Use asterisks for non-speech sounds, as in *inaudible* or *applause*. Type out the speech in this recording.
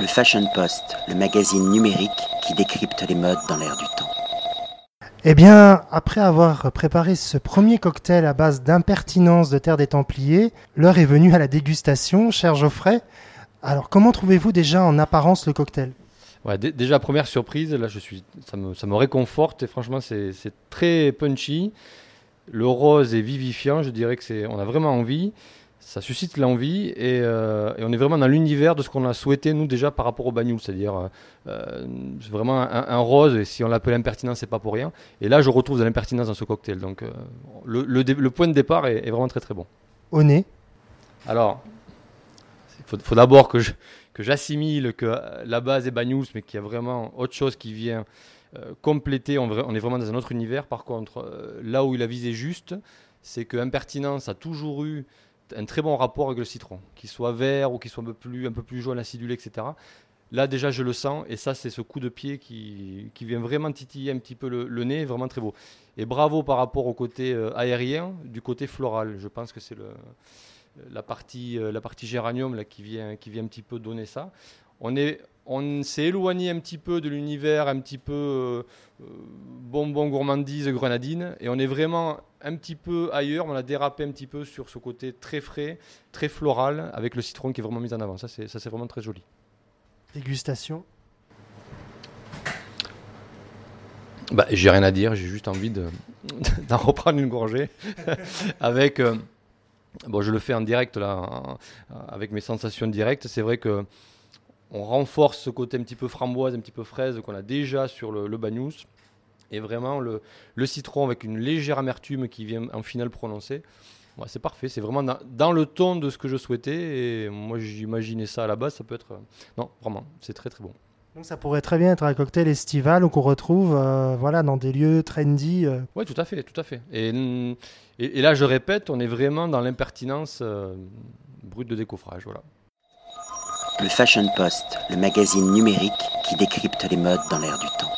Le Fashion Post, le magazine numérique qui décrypte les modes dans l'air du temps. Eh bien, après avoir préparé ce premier cocktail à base d'impertinence de Terre des Templiers, l'heure est venue à la dégustation, cher Geoffrey. Alors, comment trouvez-vous déjà en apparence le cocktail? Ouais, déjà première surprise, là je suis, ça me, ça me réconforte et franchement c'est c'est très punchy. Le rose est vivifiant, je dirais que c'est, on a vraiment envie, ça suscite l'envie et, euh, et on est vraiment dans l'univers de ce qu'on a souhaité nous déjà par rapport au bagnoul, c'est-à-dire euh, euh, c'est vraiment un, un rose et si on l'appelle impertinence c'est pas pour rien. Et là je retrouve de l'impertinence dans ce cocktail, donc euh, le, le dé- le point de départ est, est vraiment très très bon. Au nez Alors, il faut, faut d'abord que j'assimile que la base est Banyuls, mais qu'il y a vraiment autre chose qui vient compléter. On, est vraiment dans un autre univers. Par contre, là où il a visé juste, c'est que Impertinence a toujours eu un très bon rapport avec le citron, qu'il soit vert ou qu'il soit un peu plus, un peu plus jaune, acidulé, etc. Là, déjà, je le sens, et ça, c'est ce coup de pied qui, qui vient vraiment titiller un petit peu le, nez, vraiment très beau. Et bravo par rapport au côté euh, aérien, du côté floral. Je pense que c'est la partie, euh, la partie géranium là, qui, vient, qui vient un petit peu donner ça. On est, on s'est éloigné un petit peu de l'univers, un petit peu euh, bonbon gourmandise grenadine, et on est vraiment un petit peu ailleurs. On a dérapé un petit peu sur ce côté très frais, très floral, avec le citron qui est vraiment mis en avant. Ça, c'est, ça, c'est vraiment très joli. Dégustation Bah, j'ai rien à dire, j'ai juste envie de, *laughs* d'en reprendre une gorgée *laughs* avec. euh, bon, je le fais en direct là, avec mes sensations directes. C'est vrai que on renforce ce côté un petit peu framboise, un petit peu fraise qu'on a déjà sur le, le Banyuls. Et vraiment le, le citron avec une légère amertume qui vient en finale prononcée. Ouais, c'est parfait, c'est vraiment dans, dans le ton de ce que je souhaitais. Et moi, j'imaginais ça à la base, ça peut être. euh, Non, vraiment, c'est très très bon. Donc ça pourrait très bien être un cocktail estival ou qu'on retrouve euh, voilà, dans des lieux trendy. euh. Oui, tout à fait, tout à fait. Et, mm, et, et là, je répète, on est vraiment dans l'impertinence euh, brute de décoffrage. Voilà. Le Fashion Post, le magazine numérique qui décrypte les modes dans l'air du temps.